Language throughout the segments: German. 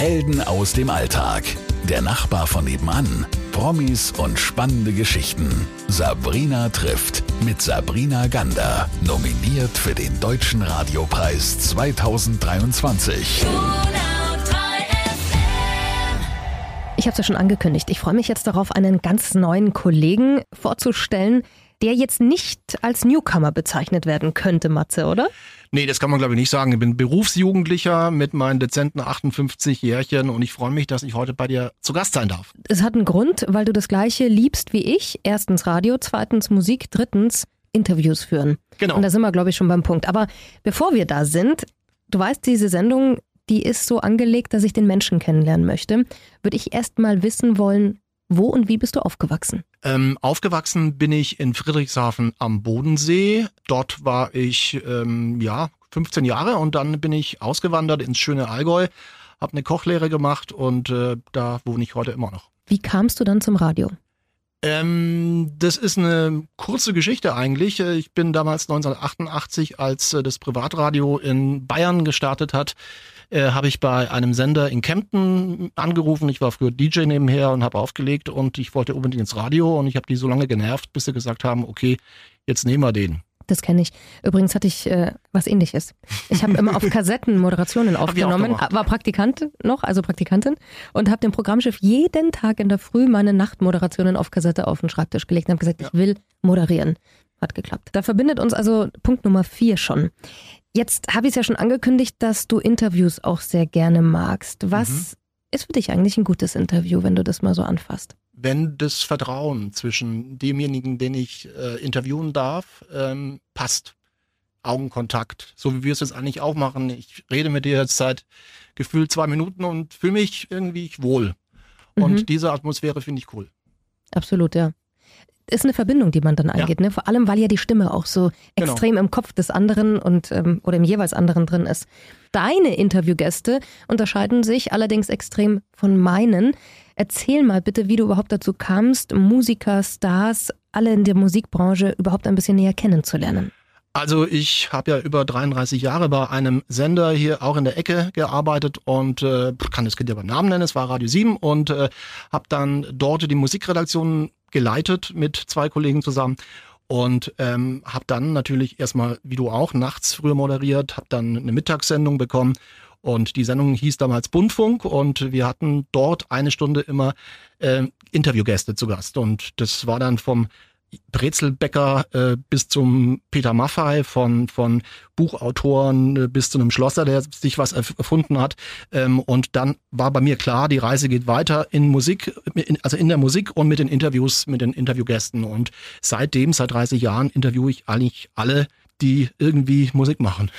Helden aus dem Alltag. Der Nachbar von nebenan. Promis und spannende Geschichten. Sabrina trifft mit Sabrina Gander. Nominiert für den Deutschen Radiopreis 2023. Ich habe es ja schon angekündigt. Ich freue mich jetzt darauf, einen ganz neuen Kollegen vorzustellen, der jetzt nicht als Newcomer bezeichnet werden könnte, Matze, oder? Nee, das kann man glaube ich nicht sagen. Ich bin Berufsjugendlicher mit meinen dezenten 58 Jährchen und ich freue mich, dass ich heute bei dir zu Gast sein darf. Es hat einen Grund, weil du das gleiche liebst wie ich. Erstens Radio, zweitens Musik, drittens Interviews führen. Genau. Und da sind wir, glaube ich, schon beim Punkt. Aber bevor wir da sind, du weißt, diese Sendung, die ist so angelegt, dass ich den Menschen kennenlernen möchte, würde ich erst mal wissen wollen, wo und wie bist du aufgewachsen? Ähm, aufgewachsen bin ich in Friedrichshafen am Bodensee. Dort war ich ähm, ja 15 Jahre und dann bin ich ausgewandert ins schöne Allgäu, habe eine Kochlehre gemacht und äh, da wohne ich heute immer noch. Wie kamst du dann zum Radio? Ähm, das ist eine kurze Geschichte eigentlich. Ich bin damals 1988, als äh, das Privatradio in Bayern gestartet hat, äh, habe ich bei einem Sender in Kempten angerufen. Ich war früher DJ nebenher und habe aufgelegt und ich wollte unbedingt ins Radio und ich habe die so lange genervt, bis sie gesagt haben, okay, jetzt nehmen wir den. Das kenne ich. Übrigens hatte ich äh, was ähnliches. Ich habe immer auf Kassetten Moderationen aufgenommen, war Praktikant noch, also Praktikantin, und habe dem Programmschiff jeden Tag in der Früh meine Nachtmoderationen auf Kassette auf den Schreibtisch gelegt und habe gesagt, ja. ich will moderieren. Hat geklappt. Da verbindet uns also Punkt Nummer vier schon. Jetzt habe ich es ja schon angekündigt, dass du Interviews auch sehr gerne magst. Was mhm. ist für dich eigentlich ein gutes Interview, wenn du das mal so anfasst? Wenn das Vertrauen zwischen demjenigen, den ich äh, interviewen darf, ähm, passt. Augenkontakt, so wie wir es jetzt eigentlich auch machen. Ich rede mit dir jetzt seit gefühlt zwei Minuten und fühle mich irgendwie wohl. Und mhm. diese Atmosphäre finde ich cool. Absolut, ja ist eine Verbindung, die man dann eingeht, ja. ne? Vor allem, weil ja die Stimme auch so genau. extrem im Kopf des anderen und ähm, oder im jeweils anderen drin ist. Deine Interviewgäste unterscheiden sich allerdings extrem von meinen. Erzähl mal bitte, wie du überhaupt dazu kamst, Musiker, Stars, alle in der Musikbranche überhaupt ein bisschen näher kennenzulernen. Also ich habe ja über 33 Jahre bei einem Sender hier auch in der Ecke gearbeitet und äh, kann das Kind ja beim Namen nennen, es war Radio 7 und äh, habe dann dort die Musikredaktion geleitet mit zwei Kollegen zusammen und ähm, habe dann natürlich erstmal, wie du auch, nachts früher moderiert, habe dann eine Mittagssendung bekommen und die Sendung hieß damals Bundfunk und wir hatten dort eine Stunde immer äh, Interviewgäste zu Gast und das war dann vom Brezelbäcker äh, bis zum Peter Maffei, von, von Buchautoren äh, bis zu einem Schlosser, der sich was erfunden hat. Ähm, und dann war bei mir klar, die Reise geht weiter in Musik, in, also in der Musik und mit den Interviews, mit den Interviewgästen. Und seitdem, seit 30 Jahren, interviewe ich eigentlich alle, die irgendwie Musik machen.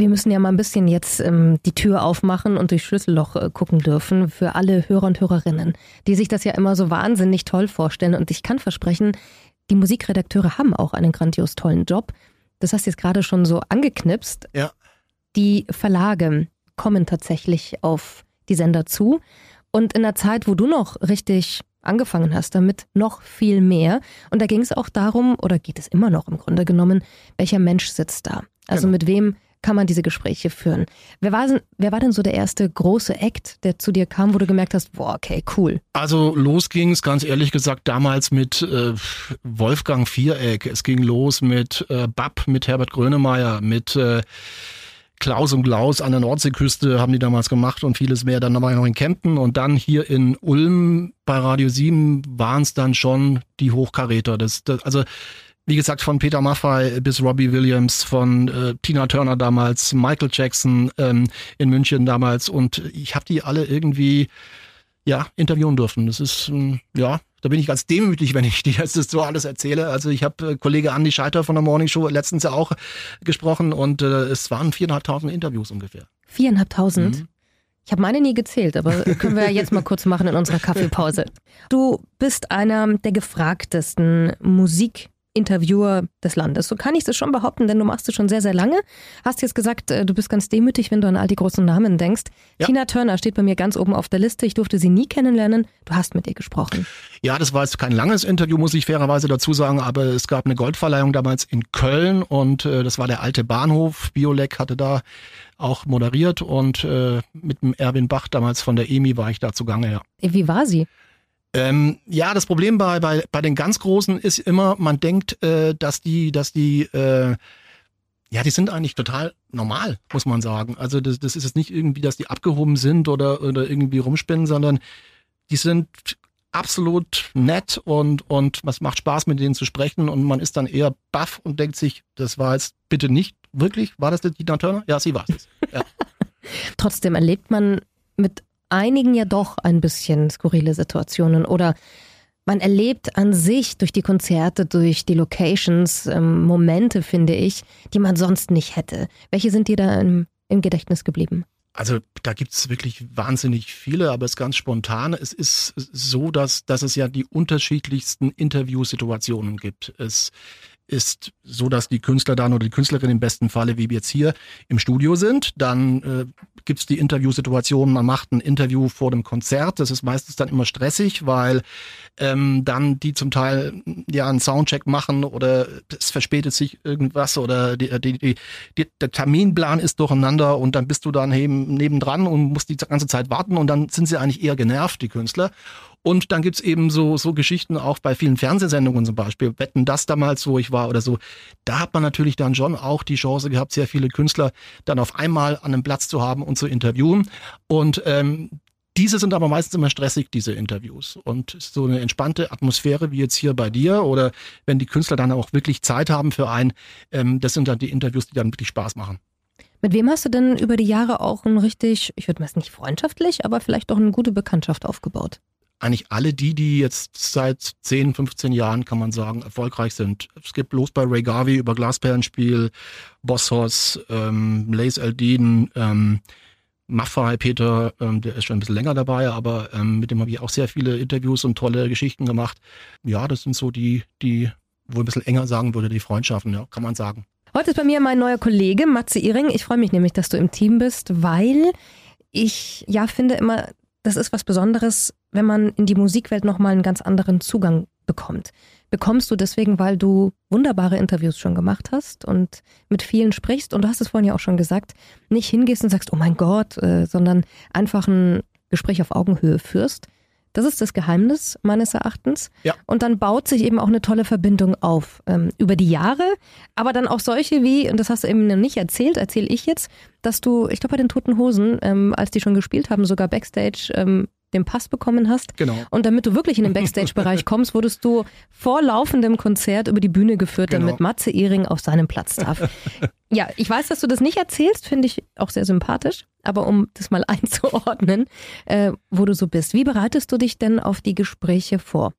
Wir müssen ja mal ein bisschen jetzt ähm, die Tür aufmachen und durch Schlüsselloch äh, gucken dürfen für alle Hörer und Hörerinnen, die sich das ja immer so wahnsinnig toll vorstellen. Und ich kann versprechen, die Musikredakteure haben auch einen grandios tollen Job. Das hast du jetzt gerade schon so angeknipst. Ja. Die Verlage kommen tatsächlich auf die Sender zu. Und in der Zeit, wo du noch richtig angefangen hast, damit noch viel mehr. Und da ging es auch darum, oder geht es immer noch im Grunde genommen, welcher Mensch sitzt da? Also genau. mit wem kann man diese Gespräche führen. Wer war, wer war denn so der erste große Act, der zu dir kam, wo du gemerkt hast, boah, okay, cool? Also los ging es ganz ehrlich gesagt damals mit äh, Wolfgang Viereck. Es ging los mit äh, Bab, mit Herbert Grönemeyer, mit äh, Klaus und Klaus an der Nordseeküste haben die damals gemacht und vieles mehr. Dann war ich noch in Kempten und dann hier in Ulm bei Radio 7 waren es dann schon die Hochkaräter. Das, das, also wie gesagt, von Peter Maffay bis Robbie Williams, von äh, Tina Turner damals, Michael Jackson ähm, in München damals und ich habe die alle irgendwie ja interviewen dürfen. Das ist ähm, ja da bin ich ganz demütig, wenn ich dir jetzt das so alles erzähle. Also ich habe äh, Kollege Andy Scheiter von der Morning Show letztens ja auch gesprochen und äh, es waren viereinhalbtausend Interviews ungefähr. Viereinhalbtausend? Mhm. Ich habe meine nie gezählt, aber können wir jetzt mal kurz machen in unserer Kaffeepause. Du bist einer der gefragtesten Musik Interviewer des Landes. So kann ich es schon behaupten, denn du machst es schon sehr, sehr lange. Hast jetzt gesagt, äh, du bist ganz demütig, wenn du an all die großen Namen denkst. Ja. Tina Turner steht bei mir ganz oben auf der Liste. Ich durfte sie nie kennenlernen. Du hast mit ihr gesprochen. Ja, das war jetzt kein langes Interview, muss ich fairerweise dazu sagen, aber es gab eine Goldverleihung damals in Köln und äh, das war der alte Bahnhof. Biolek hatte da auch moderiert und äh, mit dem Erwin Bach damals von der EMI war ich da zugange, ja. Wie war sie? Ähm, ja, das Problem bei, bei, bei den ganz Großen ist immer, man denkt, äh, dass die, dass die, äh, ja, die sind eigentlich total normal, muss man sagen. Also das, das ist jetzt nicht irgendwie, dass die abgehoben sind oder, oder irgendwie rumspinnen, sondern die sind absolut nett und, und es macht Spaß, mit denen zu sprechen und man ist dann eher baff und denkt sich, das war jetzt bitte nicht wirklich, war das die Tina Turner? Ja, sie war es. Ja. Trotzdem erlebt man mit einigen ja doch ein bisschen skurrile Situationen oder man erlebt an sich durch die Konzerte, durch die Locations ähm, Momente, finde ich, die man sonst nicht hätte. Welche sind dir da im, im Gedächtnis geblieben? Also da gibt es wirklich wahnsinnig viele, aber es ist ganz spontan. Es ist so, dass, dass es ja die unterschiedlichsten Interviewsituationen gibt. Es ist so, dass die Künstler dann oder die Künstlerin im besten Falle, wie wir jetzt hier im Studio sind, dann äh, gibt es die Interviewsituation, man macht ein Interview vor dem Konzert. Das ist meistens dann immer stressig, weil ähm, dann die zum Teil ja einen Soundcheck machen oder es verspätet sich irgendwas oder die, die, die, die, der Terminplan ist durcheinander und dann bist du dann eben nebendran und musst die ganze Zeit warten und dann sind sie eigentlich eher genervt, die Künstler. Und dann gibt's eben so, so Geschichten auch bei vielen Fernsehsendungen zum Beispiel. Wetten das damals, wo ich war oder so. Da hat man natürlich dann schon auch die Chance gehabt, sehr viele Künstler dann auf einmal an einem Platz zu haben und zu interviewen. Und ähm, diese sind aber meistens immer stressig, diese Interviews. Und so eine entspannte Atmosphäre wie jetzt hier bei dir oder wenn die Künstler dann auch wirklich Zeit haben für einen, ähm, das sind dann die Interviews, die dann wirklich Spaß machen. Mit wem hast du denn über die Jahre auch ein richtig, ich würde mal nicht freundschaftlich, aber vielleicht auch eine gute Bekanntschaft aufgebaut? Eigentlich alle die, die jetzt seit 10, 15 Jahren, kann man sagen, erfolgreich sind. Es gibt bloß bei Ray Garvey über Glasperlenspiel, Bosshaus, ähm, Lace Eldin, ähm, Maffei Peter, ähm, der ist schon ein bisschen länger dabei, aber ähm, mit dem habe ich auch sehr viele Interviews und tolle Geschichten gemacht. Ja, das sind so die, die, wo ein bisschen enger sagen würde, die Freundschaften, ja, kann man sagen. Heute ist bei mir mein neuer Kollege Matze Iring. Ich freue mich nämlich, dass du im Team bist, weil ich ja finde immer, das ist was Besonderes, wenn man in die Musikwelt nochmal einen ganz anderen Zugang bekommt. Bekommst du deswegen, weil du wunderbare Interviews schon gemacht hast und mit vielen sprichst und du hast es vorhin ja auch schon gesagt, nicht hingehst und sagst, oh mein Gott, äh, sondern einfach ein Gespräch auf Augenhöhe führst. Das ist das Geheimnis meines Erachtens. Ja. Und dann baut sich eben auch eine tolle Verbindung auf ähm, über die Jahre. Aber dann auch solche wie, und das hast du eben nicht erzählt, erzähle ich jetzt, dass du, ich glaube bei den Toten Hosen, ähm, als die schon gespielt haben, sogar Backstage ähm, den Pass bekommen hast. Genau. Und damit du wirklich in den Backstage-Bereich kommst, wurdest du vor laufendem Konzert über die Bühne geführt, genau. damit Matze Ehring auf seinem Platz darf. ja, ich weiß, dass du das nicht erzählst, finde ich auch sehr sympathisch. Aber um das mal einzuordnen, äh, wo du so bist, wie bereitest du dich denn auf die Gespräche vor?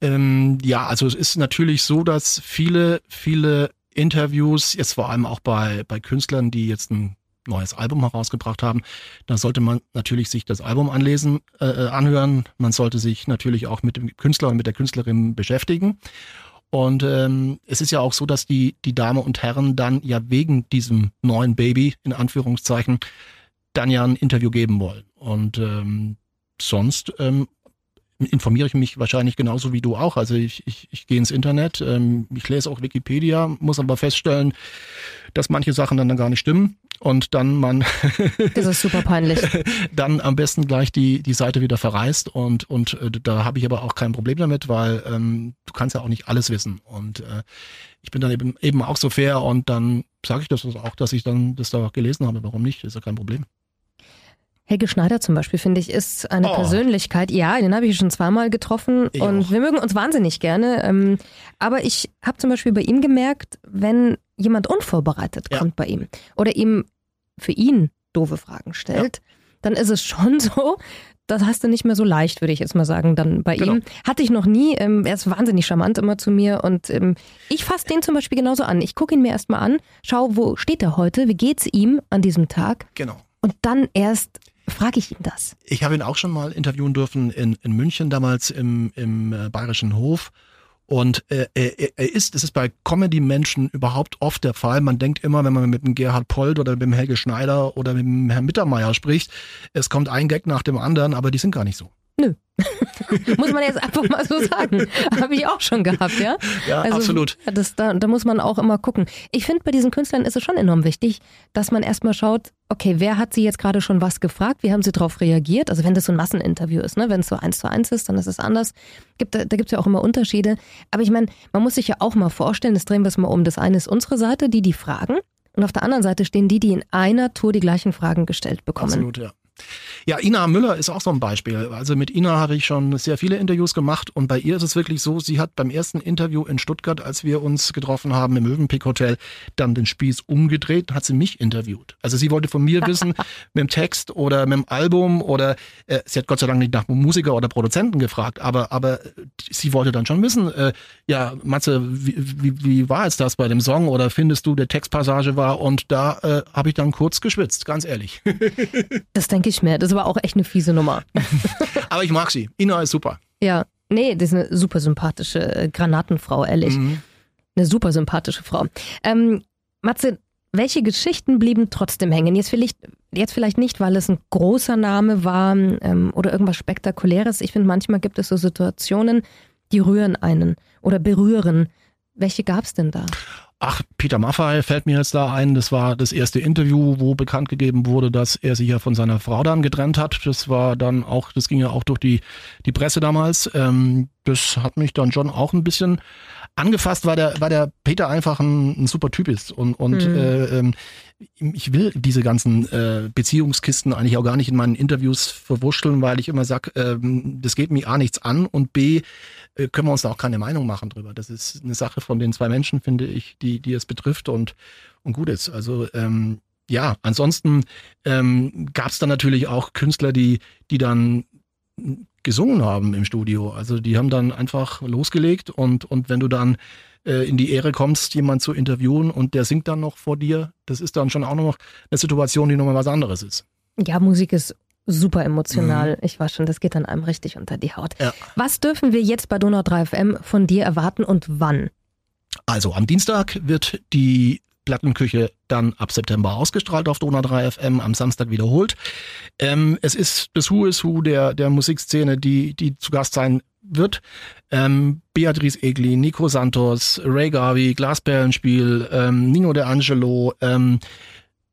Ähm, ja, also es ist natürlich so, dass viele, viele Interviews, jetzt vor allem auch bei, bei Künstlern, die jetzt ein neues Album herausgebracht haben. Da sollte man natürlich sich das Album anlesen, äh, äh, anhören. Man sollte sich natürlich auch mit dem Künstler und mit der Künstlerin beschäftigen. Und ähm, es ist ja auch so, dass die, die Damen und Herren dann ja wegen diesem neuen Baby, in Anführungszeichen, dann ja ein Interview geben wollen. Und ähm, sonst ähm, informiere ich mich wahrscheinlich genauso wie du auch. Also ich, ich, ich gehe ins Internet, ähm, ich lese auch Wikipedia, muss aber feststellen, dass manche Sachen dann, dann gar nicht stimmen und dann man das ist super peinlich. dann am besten gleich die die Seite wieder verreist und und äh, da habe ich aber auch kein Problem damit weil ähm, du kannst ja auch nicht alles wissen und äh, ich bin dann eben eben auch so fair und dann sage ich das auch dass ich dann das da gelesen habe. Warum nicht? Ist ja kein Problem Helge Schneider zum Beispiel, finde ich, ist eine oh. Persönlichkeit. Ja, den habe ich schon zweimal getroffen ich und auch. wir mögen uns wahnsinnig gerne. Ähm, aber ich habe zum Beispiel bei ihm gemerkt, wenn jemand unvorbereitet ja. kommt bei ihm oder ihm für ihn doofe Fragen stellt, ja. dann ist es schon so, das hast du nicht mehr so leicht, würde ich jetzt mal sagen, dann bei genau. ihm. Hatte ich noch nie. Ähm, er ist wahnsinnig charmant immer zu mir und ähm, ich fasse den zum Beispiel genauso an. Ich gucke ihn mir erstmal an, schau, wo steht er heute, wie geht's ihm an diesem Tag. Genau. Und dann erst frage ich ihn das. Ich habe ihn auch schon mal interviewen dürfen in, in München, damals im, im äh, Bayerischen Hof. Und äh, er, er ist, es ist bei Comedy-Menschen überhaupt oft der Fall. Man denkt immer, wenn man mit dem Gerhard Pold oder mit dem Helge Schneider oder mit dem Herrn Mittermeier spricht, es kommt ein Gag nach dem anderen, aber die sind gar nicht so. Muss man jetzt einfach mal so sagen. Habe ich auch schon gehabt, ja? Ja, also, absolut. Das, da, da muss man auch immer gucken. Ich finde, bei diesen Künstlern ist es schon enorm wichtig, dass man erstmal schaut, okay, wer hat sie jetzt gerade schon was gefragt? Wie haben sie darauf reagiert? Also wenn das so ein Masseninterview ist, ne? wenn es so eins zu eins ist, dann ist es anders. Gibt, da da gibt es ja auch immer Unterschiede. Aber ich meine, man muss sich ja auch mal vorstellen, das drehen wir es mal um. Das eine ist unsere Seite, die die fragen. Und auf der anderen Seite stehen die, die in einer Tour die gleichen Fragen gestellt bekommen. Absolut, ja. Ja, Ina Müller ist auch so ein Beispiel. Also mit Ina habe ich schon sehr viele Interviews gemacht und bei ihr ist es wirklich so, sie hat beim ersten Interview in Stuttgart, als wir uns getroffen haben im Mövenpick Hotel, dann den Spieß umgedreht, hat sie mich interviewt. Also sie wollte von mir wissen, mit dem Text oder mit dem Album oder äh, sie hat Gott sei Dank nicht nach Musiker oder Produzenten gefragt, aber aber sie wollte dann schon wissen, äh, ja, Matze, wie, wie, wie war jetzt das bei dem Song oder findest du, der Textpassage war und da äh, habe ich dann kurz geschwitzt, ganz ehrlich. das denke ich mir. Das war auch echt eine fiese Nummer. Aber ich mag sie. Ina ist super. Ja, nee, das ist eine super sympathische äh, Granatenfrau, ehrlich. Mhm. Eine super sympathische Frau. Ähm, Matze, welche Geschichten blieben trotzdem hängen? Jetzt vielleicht, jetzt vielleicht nicht, weil es ein großer Name war ähm, oder irgendwas Spektakuläres. Ich finde, manchmal gibt es so Situationen, die rühren einen oder berühren. Welche gab es denn da? Ach, Peter Maffay fällt mir jetzt da ein. Das war das erste Interview, wo bekannt gegeben wurde, dass er sich ja von seiner Frau dann getrennt hat. Das war dann auch, das ging ja auch durch die, die Presse damals. Ähm, das hat mich dann schon auch ein bisschen angefasst, weil der, weil der Peter einfach ein, ein super Typ ist. Und, und mhm. äh, ähm, ich will diese ganzen äh, Beziehungskisten eigentlich auch gar nicht in meinen Interviews verwurschteln, weil ich immer sag, ähm, das geht mir A nichts an und B äh, können wir uns da auch keine Meinung machen drüber. Das ist eine Sache von den zwei Menschen, finde ich, die, die es betrifft und, und gut ist. Also ähm, ja, ansonsten ähm, gab es dann natürlich auch Künstler, die, die dann gesungen haben im Studio. Also die haben dann einfach losgelegt und, und wenn du dann äh, in die Ehre kommst, jemand zu interviewen und der singt dann noch vor dir, das ist dann schon auch noch eine Situation, die nochmal was anderes ist. Ja, Musik ist super emotional. Mhm. Ich war schon, das geht dann einem richtig unter die Haut. Ja. Was dürfen wir jetzt bei Donau 3 FM von dir erwarten und wann? Also am Dienstag wird die Plattenküche dann ab September ausgestrahlt auf Donau 3 FM, am Samstag wiederholt. Ähm, es ist das Who is Who der, der Musikszene, die, die zu Gast sein wird. Ähm, Beatrice Egli, Nico Santos, Ray Garvey, Glasperlenspiel, ähm, Nino De Angelo, ähm,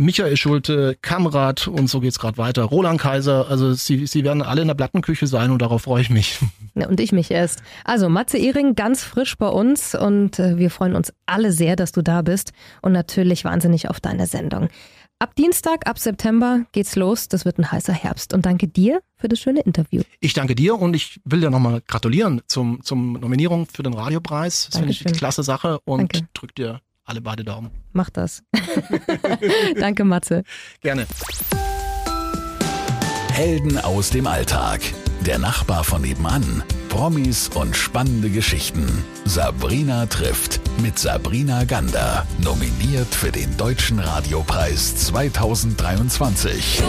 Michael Schulte, Kamrat und so geht's gerade weiter. Roland Kaiser, also sie, sie werden alle in der Plattenküche sein und darauf freue ich mich. Und ich mich erst. Also Matze Ehring ganz frisch bei uns und äh, wir freuen uns alle sehr, dass du da bist und natürlich wahnsinnig auf deine Sendung. Ab Dienstag, ab September geht's los. Das wird ein heißer Herbst. Und danke dir für das schöne Interview. Ich danke dir und ich will dir nochmal gratulieren zum, zum Nominierung für den Radiopreis. Das finde ich eine klasse Sache und danke. drück dir alle beide Daumen. Mach das. danke, Matze. Gerne. Helden aus dem Alltag. Der Nachbar von nebenan. Promis und spannende Geschichten. Sabrina trifft mit Sabrina Gander. Nominiert für den Deutschen Radiopreis 2023.